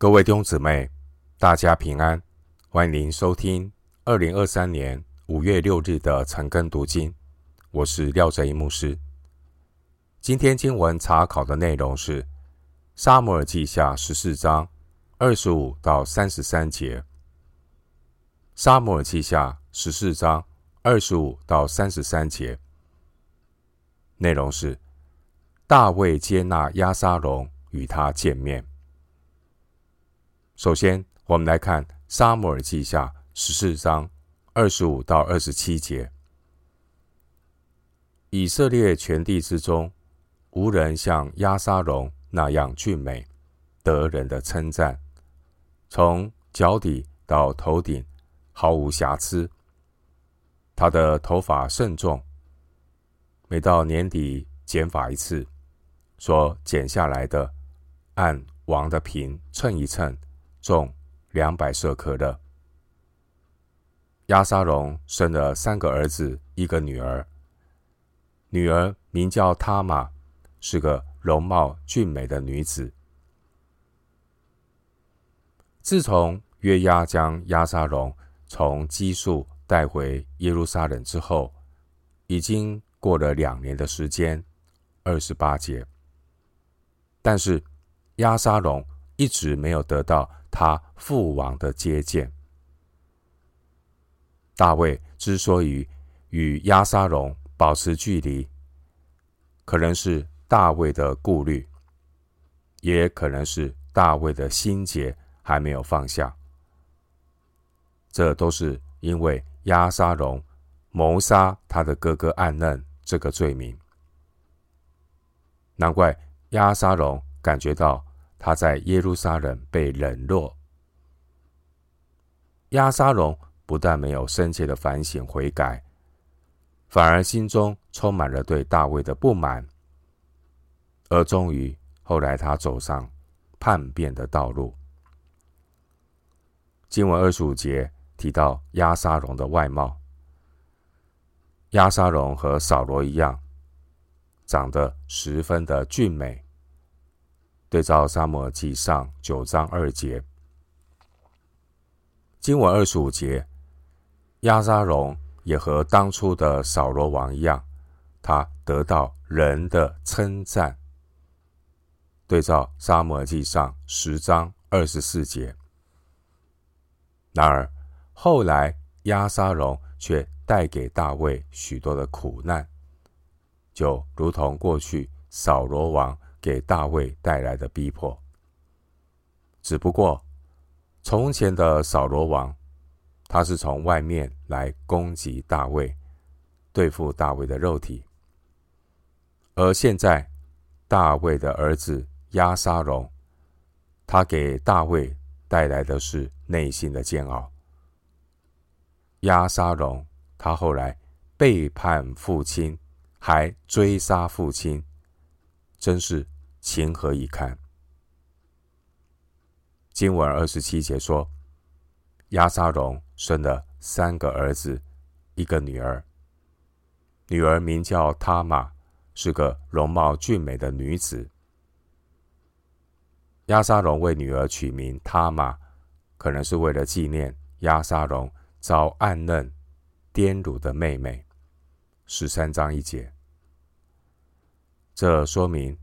各位弟兄姊妹，大家平安，欢迎您收听二零二三年五月六日的晨更读经。我是廖哲一牧师。今天经文查考的内容是《撒母耳记下》十四章二十五到三十三节。《撒母耳记下》十四章二十五到三十三节内容是大卫接纳押沙龙与他见面。首先，我们来看《撒母耳记下》十四章二十五到二十七节。以色列全地之中，无人像押沙龙那样俊美，得人的称赞。从脚底到头顶，毫无瑕疵。他的头发甚重，每到年底剪发一次，说剪下来的，按王的平称一称。重两百舍客勒。押沙龙生了三个儿子，一个女儿。女儿名叫塔玛，是个容貌俊美的女子。自从约押将押沙龙从基述带回耶路撒冷之后，已经过了两年的时间，二十八节。但是押沙龙一直没有得到。他父王的接见。大卫之所以与押沙龙保持距离，可能是大卫的顾虑，也可能是大卫的心结还没有放下。这都是因为押沙龙谋杀他的哥哥暗嫩这个罪名。难怪押沙龙感觉到。他在耶路撒冷被冷落，押沙龙不但没有深切的反省悔改，反而心中充满了对大卫的不满，而终于后来他走上叛变的道路。经文二十五节提到押沙龙的外貌，押沙龙和扫罗一样，长得十分的俊美。对照沙漠记上九章二节，经文二十五节，亚沙龙也和当初的扫罗王一样，他得到人的称赞。对照沙漠记上十章二十四节，然而后来亚沙龙却带给大卫许多的苦难，就如同过去扫罗王。给大卫带来的逼迫，只不过从前的扫罗王，他是从外面来攻击大卫，对付大卫的肉体；而现在大卫的儿子押沙龙，他给大卫带来的是内心的煎熬。押沙龙他后来背叛父亲，还追杀父亲。真是情何以堪！经文二十七节说，亚沙龙生了三个儿子，一个女儿。女儿名叫他玛，是个容貌俊美的女子。亚沙龙为女儿取名他玛，可能是为了纪念亚沙龙遭暗嫩玷辱的妹妹。十三章一节。这说明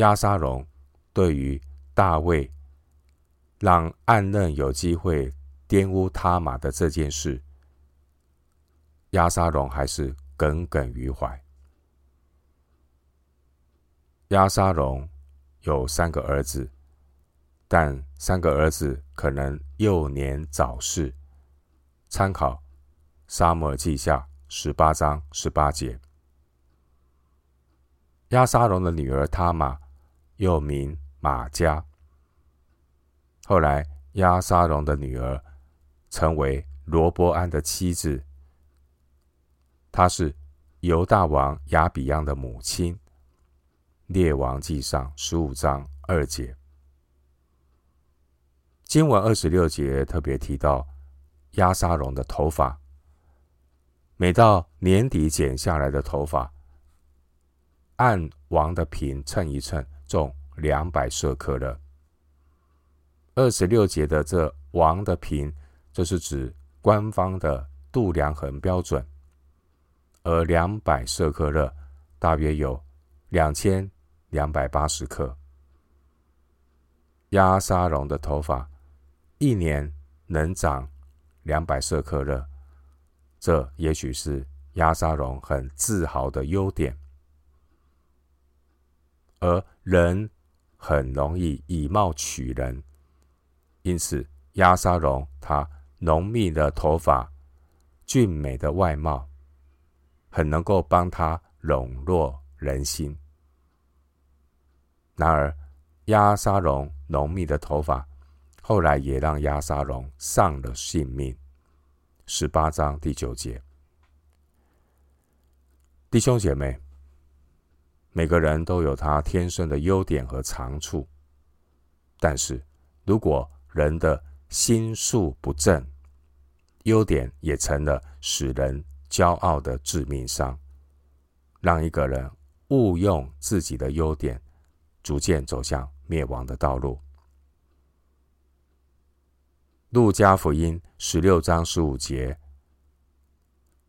押沙龙对于大卫让暗嫩有机会玷污他玛的这件事，押沙龙还是耿耿于怀。押沙龙有三个儿子，但三个儿子可能幼年早逝。参考《撒母耳记下》十八章十八节。押沙龙的女儿他玛，又名马迦。后来，亚沙龙的女儿成为罗伯安的妻子。她是犹大王亚比央的母亲。列王记上十五章二节。经文二十六节特别提到亚沙龙的头发，每到年底剪下来的头发。按王的平称一称，重两百舍克勒。二十六节的这王的平，这是指官方的度量衡标准，而两百舍克勒大约有两千两百八十克。鸭沙龙的头发一年能长两百舍克勒，这也许是鸭沙龙很自豪的优点。而人很容易以貌取人，因此押沙龙他浓密的头发、俊美的外貌，很能够帮他笼络人心。然而，押沙龙浓密的头发后来也让押沙龙丧了性命。十八章第九节，弟兄姐妹。每个人都有他天生的优点和长处，但是如果人的心术不正，优点也成了使人骄傲的致命伤，让一个人误用自己的优点，逐渐走向灭亡的道路。路加福音十六章十五节，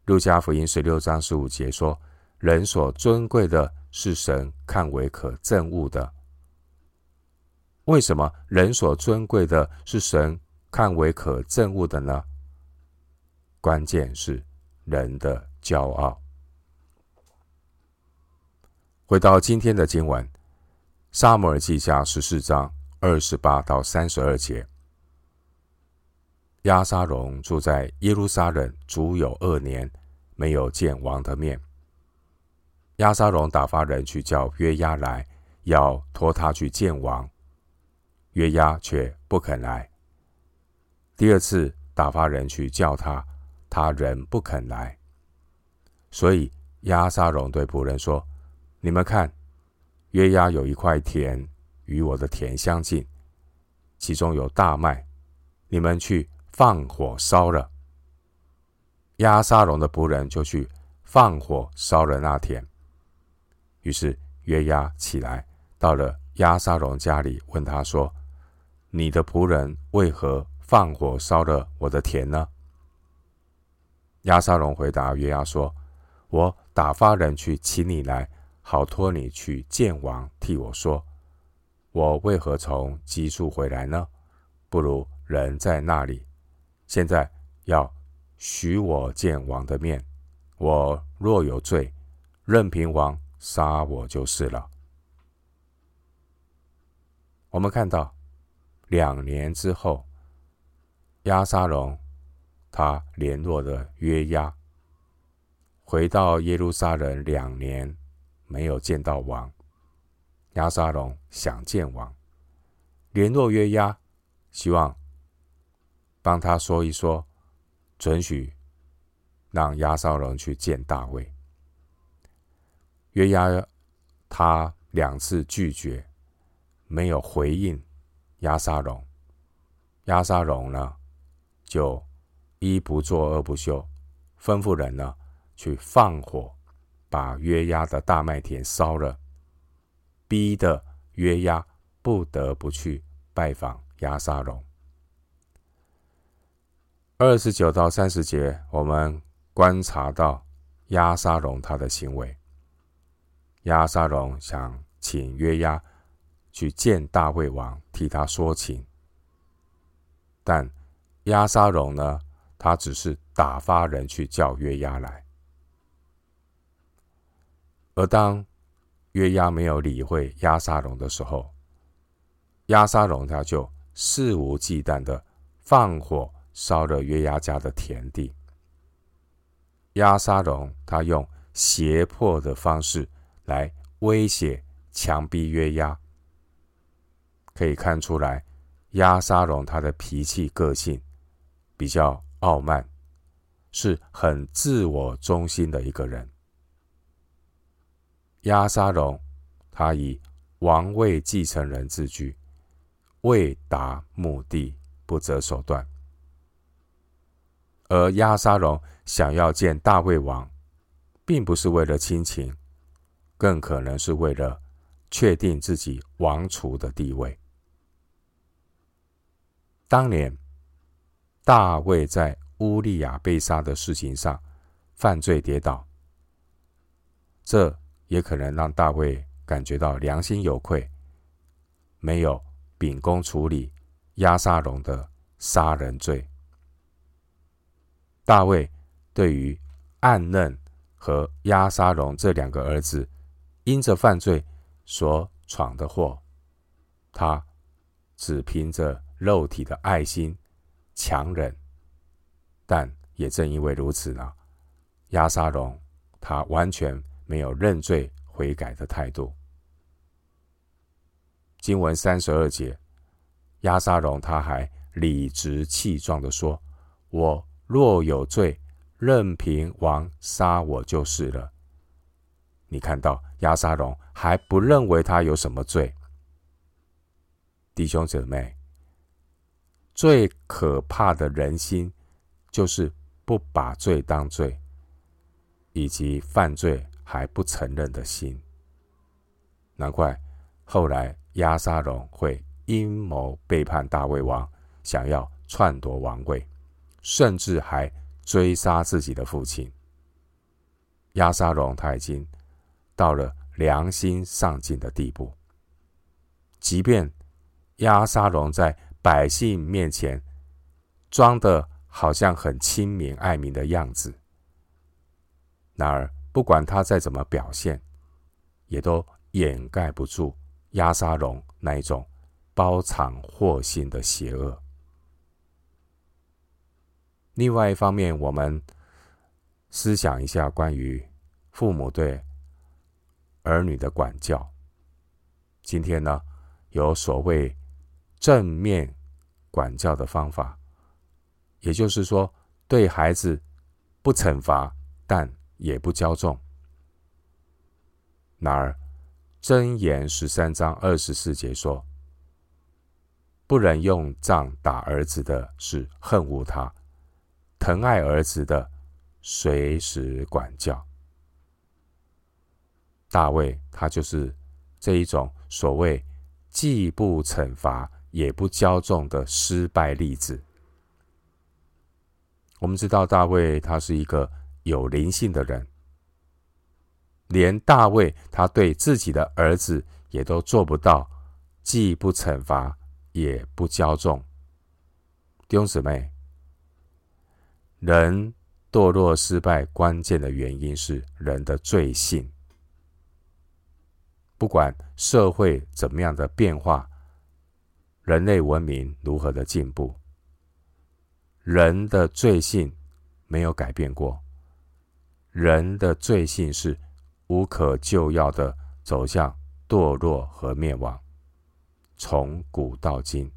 路加福音十六章十五节说：“人所尊贵的。”是神看为可憎恶的。为什么人所尊贵的是神看为可憎恶的呢？关键是人的骄傲。回到今天的经文，《撒母耳记下》十四章二十八到三十二节，押沙龙住在耶路撒冷足有二年，没有见王的面。亚沙龙打发人去叫约押来，要托他去见王。约押却不肯来。第二次打发人去叫他，他仍不肯来。所以亚沙龙对仆人说：“你们看，约押有一块田与我的田相近，其中有大麦，你们去放火烧了。”亚沙龙的仆人就去放火烧了那田。于是约押起来，到了押沙龙家里，问他说：“你的仆人为何放火烧了我的田呢？”押沙龙回答约押说：“我打发人去请你来，好托你去见王，替我说，我为何从基述回来呢？不如人在那里。现在要许我见王的面，我若有罪，任凭王。”杀我就是了。我们看到，两年之后，押沙龙他联络了约押，回到耶路撒冷两年，没有见到王。押沙龙想见王，联络约押，希望帮他说一说，准许让押沙龙去见大卫。约押他两次拒绝，没有回应押沙龙。押沙龙呢，就一不做二不休，吩咐人呢去放火，把约押的大麦田烧了，逼得约押不得不去拜访押沙龙。二十九到三十节，我们观察到押沙龙他的行为。亚沙龙想请约押去见大卫王，替他说情。但亚沙龙呢，他只是打发人去叫约押来。而当约押没有理会亚沙龙的时候，亚沙龙他就肆无忌惮的放火烧了约押家的田地。亚沙龙他用胁迫的方式。来威胁、强逼约押，可以看出来，押沙龙他的脾气、个性比较傲慢，是很自我中心的一个人。押沙龙他以王位继承人自居，为达目的不择手段。而押沙龙想要见大卫王，并不是为了亲情。更可能是为了确定自己王储的地位。当年大卫在乌利亚被杀的事情上犯罪跌倒，这也可能让大卫感觉到良心有愧，没有秉公处理押沙龙的杀人罪。大卫对于暗嫩和押沙龙这两个儿子因着犯罪所闯的祸，他只凭着肉体的爱心强忍，但也正因为如此呢，押沙龙他完全没有认罪悔改的态度。经文三十二节，押沙龙他还理直气壮地说：“我。”若有罪，任凭王杀我就是了。你看到押沙龙还不认为他有什么罪，弟兄姊妹，最可怕的人心就是不把罪当罪，以及犯罪还不承认的心。难怪后来押沙龙会阴谋背叛大卫王，想要篡夺王位。甚至还追杀自己的父亲押沙龙，他已经到了良心丧尽的地步。即便压沙龙在百姓面前装的好像很亲民爱民的样子，然而不管他再怎么表现，也都掩盖不住压沙龙那一种包藏祸心的邪恶。另外一方面，我们思想一下关于父母对儿女的管教。今天呢，有所谓正面管教的方法，也就是说，对孩子不惩罚，但也不骄纵。然而，箴言十三章二十四节说：“不能用杖打儿子的是恨恶他。”疼爱儿子的，随时管教。大卫他就是这一种所谓既不惩罚也不骄纵的失败例子。我们知道大卫他是一个有灵性的人，连大卫他对自己的儿子也都做不到既不惩罚也不骄纵。弟兄姊妹。人堕落失败，关键的原因是人的罪性。不管社会怎么样的变化，人类文明如何的进步，人的罪性没有改变过。人的罪性是无可救药的走向堕落和灭亡，从古到今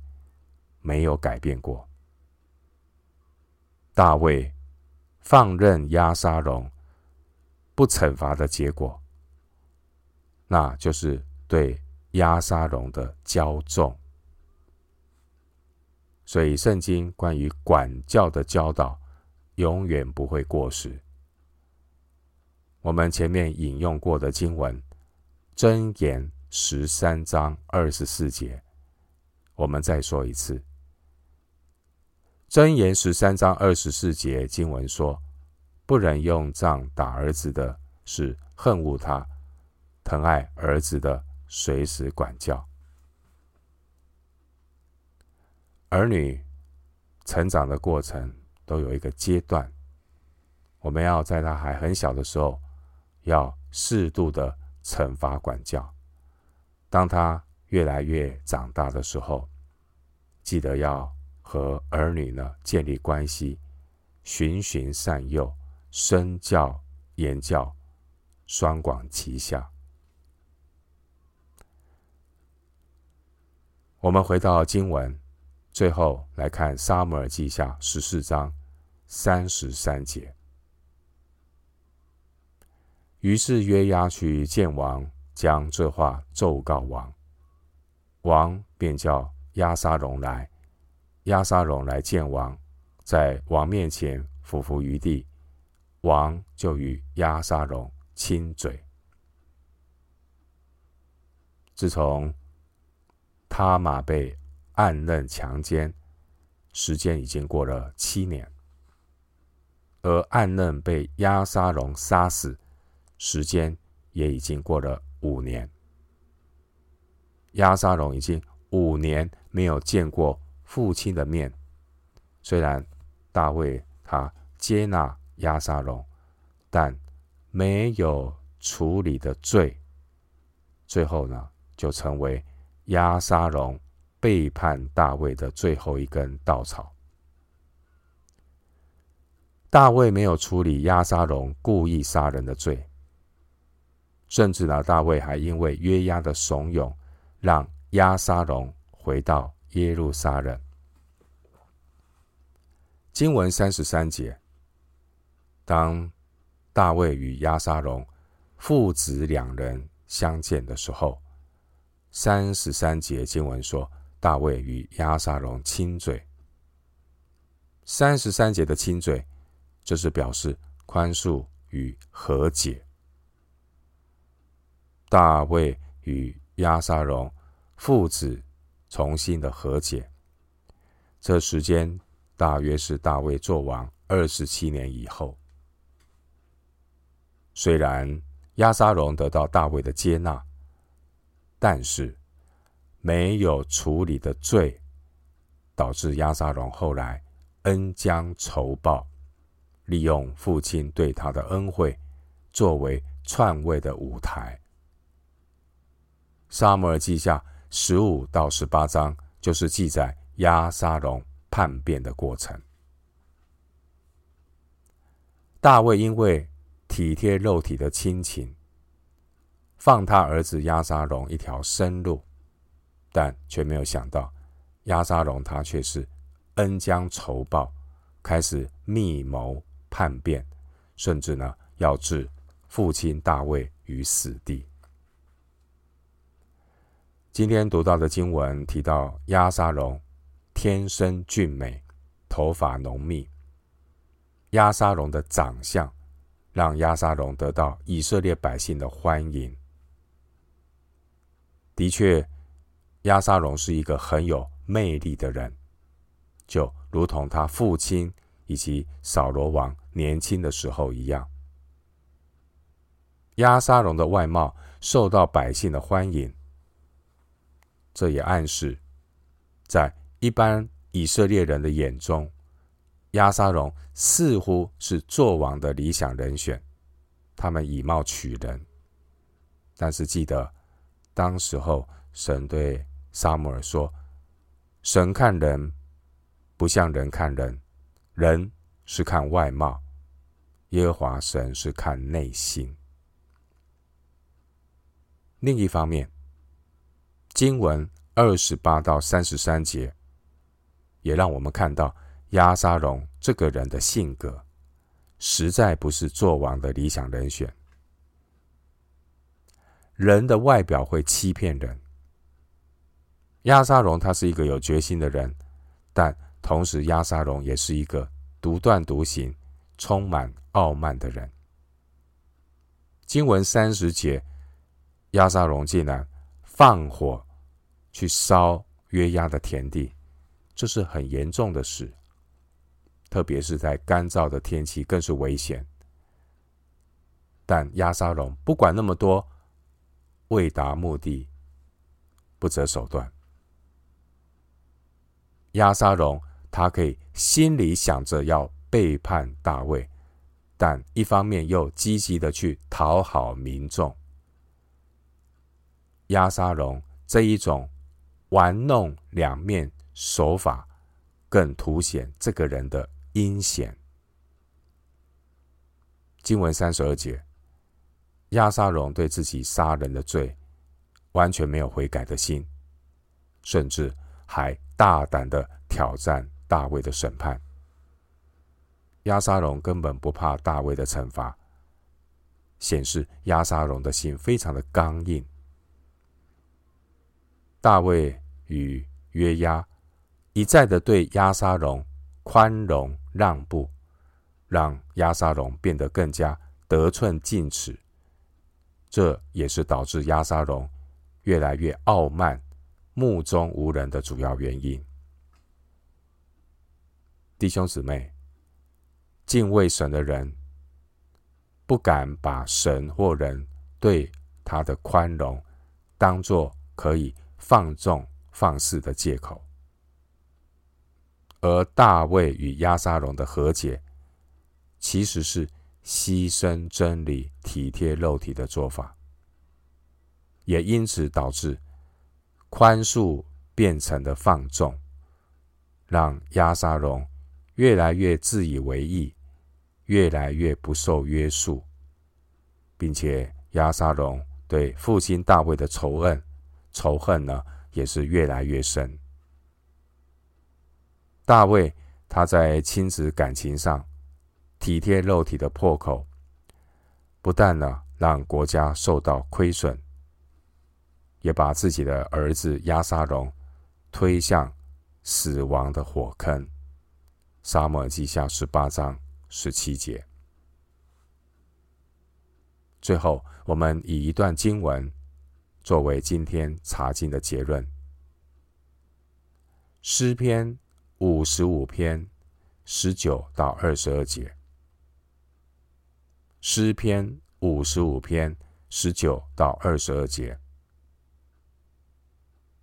没有改变过。大卫放任押沙龙不惩罚的结果，那就是对押沙龙的骄纵。所以，圣经关于管教的教导永远不会过时。我们前面引用过的经文，箴言十三章二十四节，我们再说一次。箴言十三章二十四节经文说：“不能用杖打儿子的，是恨恶他；疼爱儿子的，随时管教。”儿女成长的过程都有一个阶段，我们要在他还很小的时候，要适度的惩罚管教。当他越来越长大的时候，记得要。和儿女呢建立关系，循循善诱，身教言教，双管齐下。我们回到经文，最后来看《撒母耳记下》十四章三十三节。于是约押去见王，将这话奏告王，王便叫押沙龙来。押沙龙来见王，在王面前俯伏于地，王就与押沙龙亲嘴。自从他马被暗刃强奸，时间已经过了七年，而暗刃被押沙龙杀死，时间也已经过了五年。押沙龙已经五年没有见过父亲的面，虽然大卫他接纳押沙龙，但没有处理的罪，最后呢，就成为押沙龙背叛大卫的最后一根稻草。大卫没有处理押沙龙故意杀人的罪，甚至呢，大卫还因为约押的怂恿，让押沙龙回到耶路撒冷。经文三十三节，当大卫与押沙龙父子两人相见的时候，三十三节经文说，大卫与押沙龙亲嘴。三十三节的亲嘴，就是表示宽恕与和解。大卫与押沙龙父子重新的和解，这时间大约是大卫做王二十七年以后。虽然押沙龙得到大卫的接纳，但是没有处理的罪，导致押沙龙后来恩将仇报，利用父亲对他的恩惠，作为篡位的舞台。撒母耳记下十五到十八章就是记载押沙龙叛变的过程。大卫因为体贴肉体的亲情，放他儿子押沙龙一条生路，但却没有想到押沙龙他却是恩将仇报，开始密谋叛变，甚至呢要置父亲大卫于死地。今天读到的经文提到押沙龙天生俊美，头发浓密，押沙龙的长相。让押沙龙得到以色列百姓的欢迎。的确，押沙龙是一个很有魅力的人，就如同他父亲以及扫罗王年轻的时候一样。押沙龙的外貌受到百姓的欢迎，这也暗示，在一般以色列人的眼中。押沙龙似乎是做王的理想人选，他们以貌取人。但是记得，当时候神对撒母耳说：“神看人不像人看人，人是看外貌，耶和华神是看内心。”另一方面，经文二十八到三十三节也让我们看到。押沙龙这个人的性格，实在不是做王的理想人选。人的外表会欺骗人。亚沙龙他是一个有决心的人，但同时亚沙龙也是一个独断独行、充满傲慢的人。经文三十节，亚沙龙竟然放火去烧约押的田地，这是很严重的事。特别是在干燥的天气，更是危险。但亚沙龙不管那么多，为达目的，不择手段。押沙龙他可以心里想着要背叛大卫，但一方面又积极的去讨好民众。押沙龙这一种玩弄两面手法，更凸显这个人的。阴险。经文三十二节，亚沙龙对自己杀人的罪完全没有悔改的心，甚至还大胆的挑战大卫的审判。亚沙龙根本不怕大卫的惩罚，显示亚沙龙的心非常的刚硬。大卫与约押一再的对亚沙龙宽容。让步，让亚沙龙变得更加得寸进尺，这也是导致押沙龙越来越傲慢、目中无人的主要原因。弟兄姊妹，敬畏神的人不敢把神或人对他的宽容当作可以放纵放肆的借口，而大卫与押沙龙的和解，其实是牺牲真理、体贴肉体的做法，也因此导致宽恕变成了放纵，让押沙龙越来越自以为意，越来越不受约束，并且押沙龙对父亲大卫的仇恨、仇恨呢，也是越来越深。大卫他在亲子感情上体贴肉体的破口，不但呢让国家受到亏损，也把自己的儿子亚沙龙推向死亡的火坑。撒母耳记下十八章十七节。最后，我们以一段经文作为今天查经的结论：诗篇五十五篇十九到二十二节。诗篇五十五篇十九到二十二节。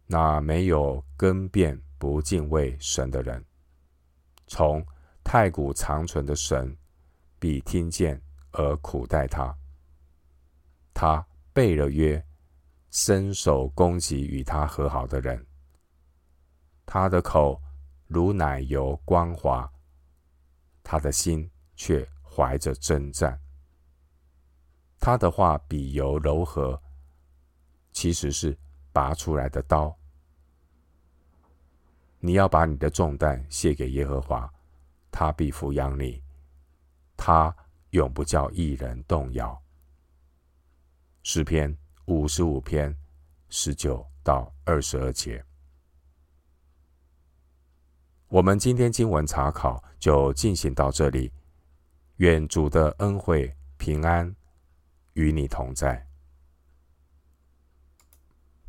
那没有更变、不敬畏神的人。从太古长存的神必听见而苦待他。他背了约，伸手攻击与他和好的人。他的口如奶油光滑，他的心却怀着征战。他的话比油柔和，其实是拔出来的刀。你要把你的重担卸给耶和华，他必抚养你，他永不叫一人动摇。诗篇五十五篇十九到二十二节。我们今天经文查考就进行到这里，愿主的恩惠平安与你同在。